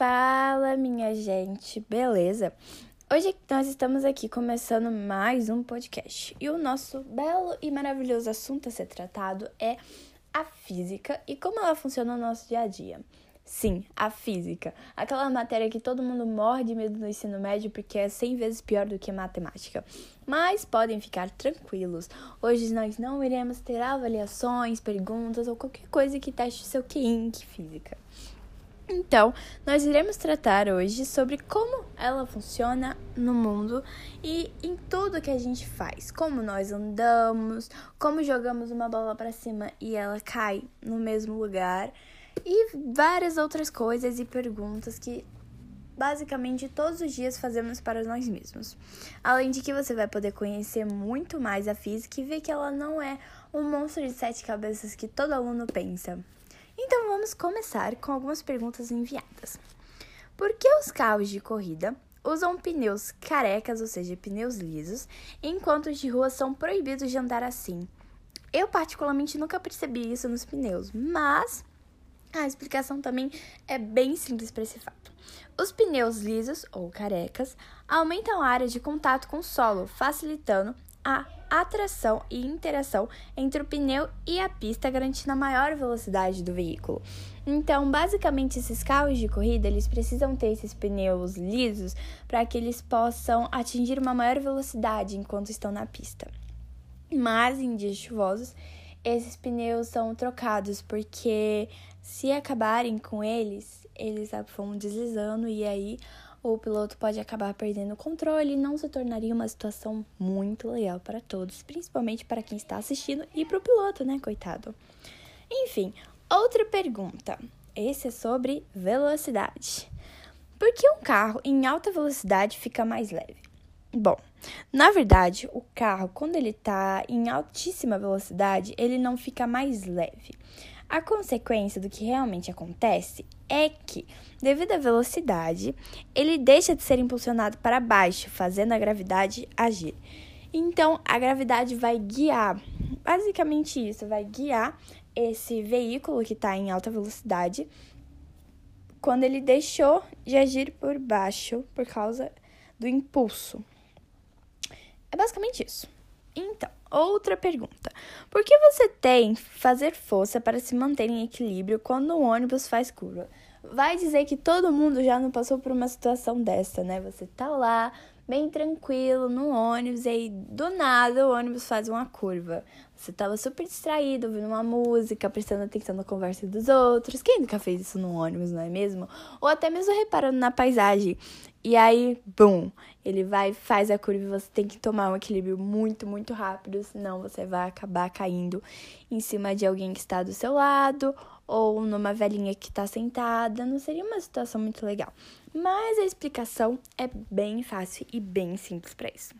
Fala, minha gente, beleza? Hoje nós estamos aqui começando mais um podcast e o nosso belo e maravilhoso assunto a ser tratado é a física e como ela funciona no nosso dia a dia. Sim, a física. Aquela matéria que todo mundo morre de medo no ensino médio porque é 100 vezes pior do que matemática. Mas podem ficar tranquilos. Hoje nós não iremos ter avaliações, perguntas ou qualquer coisa que teste seu QI em física. Então, nós iremos tratar hoje sobre como ela funciona no mundo e em tudo que a gente faz. Como nós andamos, como jogamos uma bola para cima e ela cai no mesmo lugar e várias outras coisas e perguntas que basicamente todos os dias fazemos para nós mesmos. Além de que você vai poder conhecer muito mais a física e ver que ela não é um monstro de sete cabeças que todo aluno pensa. Então vamos começar com algumas perguntas enviadas. Por que os carros de corrida usam pneus carecas, ou seja, pneus lisos, enquanto os de rua são proibidos de andar assim? Eu particularmente nunca percebi isso nos pneus, mas a explicação também é bem simples para esse fato. Os pneus lisos ou carecas aumentam a área de contato com o solo, facilitando a atração e interação entre o pneu e a pista, garantindo a maior velocidade do veículo. Então, basicamente, esses carros de corrida, eles precisam ter esses pneus lisos para que eles possam atingir uma maior velocidade enquanto estão na pista. Mas em dias chuvosos, esses pneus são trocados porque se acabarem com eles, eles vão deslizando e aí o piloto pode acabar perdendo o controle e não se tornaria uma situação muito legal para todos, principalmente para quem está assistindo e para o piloto, né, coitado. Enfim, outra pergunta. Esse é sobre velocidade. Por que um carro em alta velocidade fica mais leve? Bom, na verdade, o carro, quando ele está em altíssima velocidade, ele não fica mais leve. A consequência do que realmente acontece é que, devido à velocidade, ele deixa de ser impulsionado para baixo, fazendo a gravidade agir. Então, a gravidade vai guiar, basicamente isso, vai guiar esse veículo que está em alta velocidade quando ele deixou de agir por baixo por causa do impulso. É basicamente isso. Então, outra pergunta. Por que você tem que fazer força para se manter em equilíbrio quando o ônibus faz curva? Vai dizer que todo mundo já não passou por uma situação dessa, né? Você tá lá, bem tranquilo, no ônibus, e aí do nada o ônibus faz uma curva. Você tava super distraído, ouvindo uma música, prestando atenção na conversa dos outros. Quem nunca fez isso no ônibus, não é mesmo? Ou até mesmo reparando na paisagem. E aí, bum, ele vai, faz a curva e você tem que tomar um equilíbrio muito, muito rápido, senão você vai acabar caindo em cima de alguém que está do seu lado ou numa velhinha que está sentada. Não seria uma situação muito legal. Mas a explicação é bem fácil e bem simples para isso.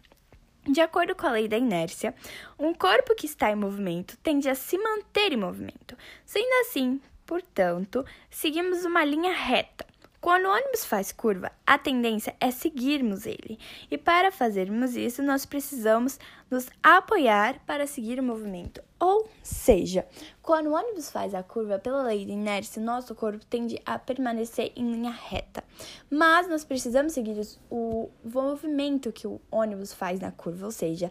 De acordo com a lei da inércia, um corpo que está em movimento tende a se manter em movimento. Sendo assim, portanto, seguimos uma linha reta quando o ônibus faz curva, a tendência é seguirmos ele. E para fazermos isso, nós precisamos nos apoiar para seguir o movimento. Ou seja, quando o ônibus faz a curva pela lei de inércia, nosso corpo tende a permanecer em linha reta. Mas nós precisamos seguir o movimento que o ônibus faz na curva, ou seja,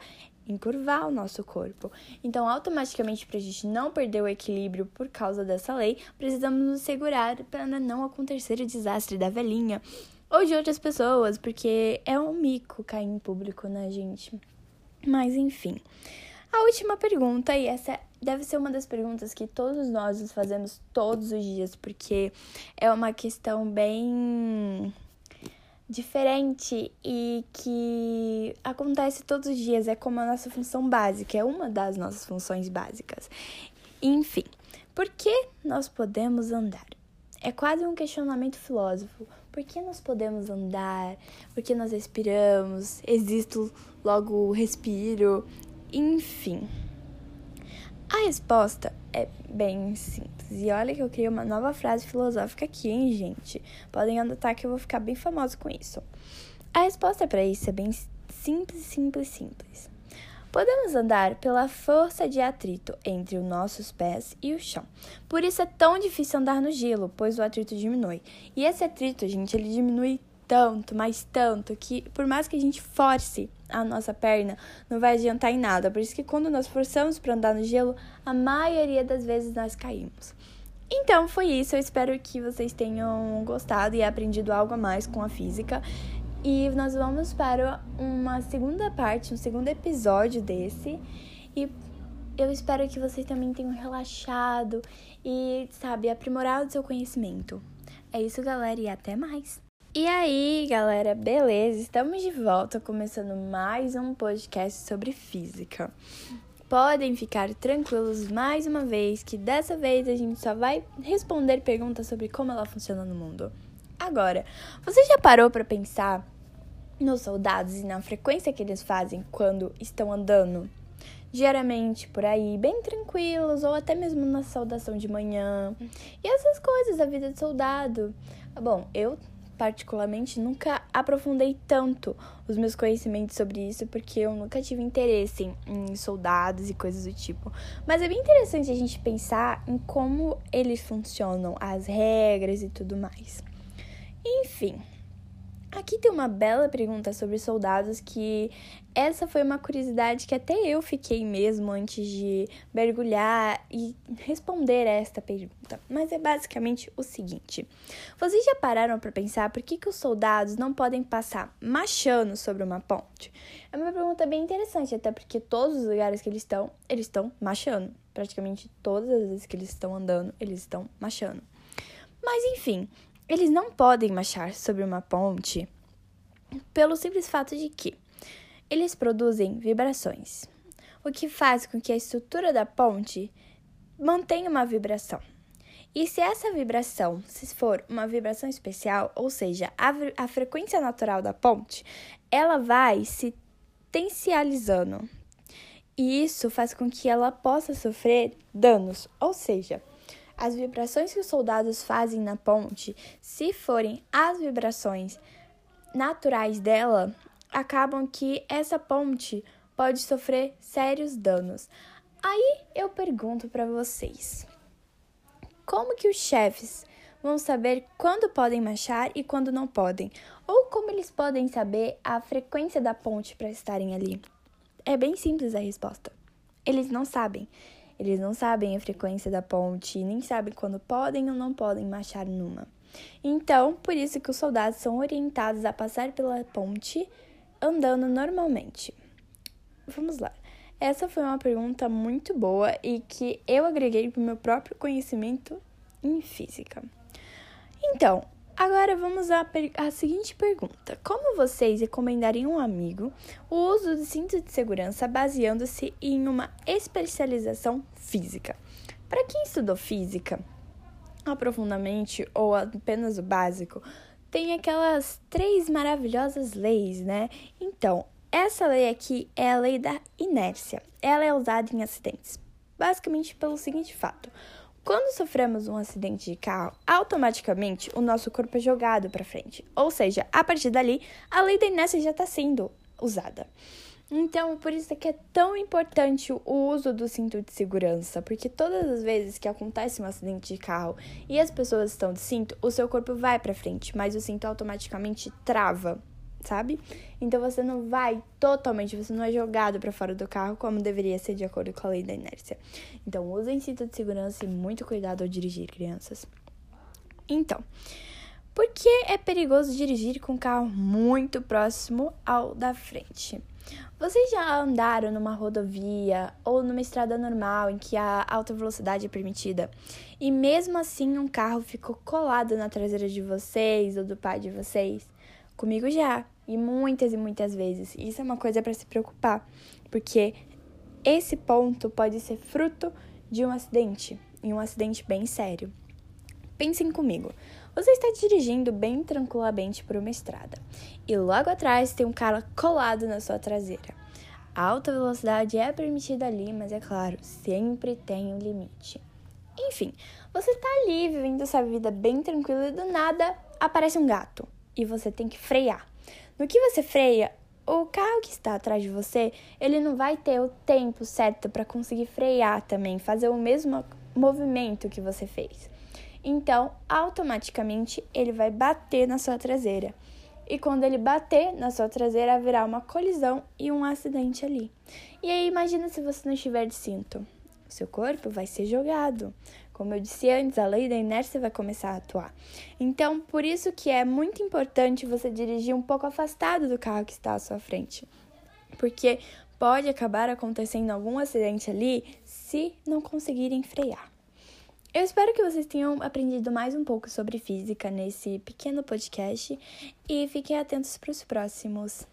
encurvar o nosso corpo. Então, automaticamente, para a gente não perder o equilíbrio por causa dessa lei, precisamos nos segurar para não acontecer o desastre da velhinha ou de outras pessoas, porque é um mico cair em público, né, gente? Mas enfim. A última pergunta, e essa deve ser uma das perguntas que todos nós nos fazemos todos os dias, porque é uma questão bem diferente e que acontece todos os dias, é como a nossa função básica, é uma das nossas funções básicas. Enfim, por que nós podemos andar? É quase um questionamento filósofo. Por que nós podemos andar? Por que nós respiramos? Existo, logo respiro. Enfim. A resposta é bem simples. E olha que eu criei uma nova frase filosófica aqui, hein, gente? Podem anotar que eu vou ficar bem famosa com isso. A resposta para isso é bem simples, simples, simples. Podemos andar pela força de atrito entre os nossos pés e o chão. Por isso é tão difícil andar no gelo, pois o atrito diminui. E esse atrito, gente, ele diminui tanto, mas tanto, que por mais que a gente force a nossa perna, não vai adiantar em nada. Por isso que quando nós forçamos para andar no gelo, a maioria das vezes nós caímos. Então foi isso, eu espero que vocês tenham gostado e aprendido algo a mais com a física. E nós vamos para uma segunda parte, um segundo episódio desse. E eu espero que vocês também tenham relaxado e, sabe, aprimorado seu conhecimento. É isso, galera, e até mais! E aí, galera, beleza? Estamos de volta começando mais um podcast sobre física. Podem ficar tranquilos mais uma vez que dessa vez a gente só vai responder perguntas sobre como ela funciona no mundo. Agora, você já parou para pensar nos soldados e na frequência que eles fazem quando estão andando? Diariamente por aí, bem tranquilos, ou até mesmo na saudação de manhã. E essas coisas da vida de soldado. Bom, eu particularmente nunca aprofundei tanto os meus conhecimentos sobre isso porque eu nunca tive interesse em, soldados e coisas do tipo. Mas é bem interessante a gente pensar em como eles funcionam, as regras e tudo mais. Enfim, Aqui tem uma bela pergunta sobre soldados que essa foi uma curiosidade que até eu fiquei mesmo antes de mergulhar e responder esta pergunta. Mas é basicamente o seguinte: vocês já pararam para pensar por que, que os soldados não podem passar machando sobre uma ponte? É uma pergunta bem interessante, até porque todos os lugares que eles estão, eles estão machando. Praticamente todas as vezes que eles estão andando, eles estão machando. Mas enfim, eles não podem marchar sobre uma ponte pelo simples fato de que eles produzem vibrações, o que faz com que a estrutura da ponte mantenha uma vibração. E se essa vibração se for uma vibração especial, ou seja, a, a frequência natural da ponte, ela vai se tensializando. E isso faz com que ela possa sofrer danos, ou seja, as vibrações que os soldados fazem na ponte, se forem as vibrações naturais dela, acabam que essa ponte pode sofrer sérios danos. Aí eu pergunto para vocês: como que os chefes vão saber quando podem marchar e quando não podem? Ou como eles podem saber a frequência da ponte para estarem ali? É bem simples a resposta. Eles não sabem. Eles não sabem a frequência da ponte, nem sabem quando podem ou não podem marchar numa. Então, por isso que os soldados são orientados a passar pela ponte andando normalmente. Vamos lá. Essa foi uma pergunta muito boa e que eu agreguei para o meu próprio conhecimento em física. Então, Agora vamos à, à, seguinte pergunta: Como vocês recomendariam a um amigo o uso do cinto de segurança baseando-se em uma especialização física? Para quem estudou física aprofundamente ou apenas o básico, tem aquelas três maravilhosas leis, né? Então, essa lei aqui é a lei da inércia. Ela é usada em acidentes, basicamente pelo seguinte fato: quando sofremos um acidente de carro, automaticamente o nosso corpo é jogado para frente. Ou seja, a partir dali, a lei da inércia já está sendo usada. Então, por isso é que é tão importante o uso do cinto de segurança, porque todas as vezes que acontece um acidente de carro e as pessoas estão de cinto, o seu corpo vai para frente, mas o cinto automaticamente trava sabe? Então você não vai totalmente, você não é jogado para fora do carro como deveria ser de acordo com a lei da inércia. Então usem cinto de segurança e muito cuidado ao dirigir, crianças. Então, por que é perigoso dirigir com o carro muito próximo ao da frente? Vocês já andaram numa rodovia ou numa estrada normal em que a alta velocidade é permitida e mesmo assim um carro ficou colado na traseira de vocês ou do pai de vocês? Comigo já, e muitas e muitas vezes. Isso é uma coisa para se preocupar, porque esse ponto pode ser fruto de um acidente, e um acidente bem sério. Pensem comigo. Você está dirigindo bem tranquilamente por uma estrada e logo atrás tem um cara colado na sua traseira. A alta velocidade é permitida ali, mas é claro, sempre tem um limite. Enfim, você está ali vivendo sua vida bem tranquila e do nada aparece um gato e você tem que frear. No que você freia, o carro que está atrás de você, ele não vai ter o tempo certo para conseguir frear também, fazer o mesmo movimento que você fez. Então, automaticamente ele vai bater na sua traseira. E quando ele bater na sua traseira, haverá uma colisão e um acidente ali. E aí, imagina se você não estiver de cinto. Seu corpo vai ser jogado. Como eu disse antes, a lei da inércia vai começar a atuar. Então, por isso que é muito importante você dirigir um pouco afastado do carro que está à sua frente. Porque pode acabar acontecendo algum acidente ali se não conseguirem frear. Eu espero que vocês tenham aprendido mais um pouco sobre física nesse pequeno podcast e fiquem atentos para os próximos.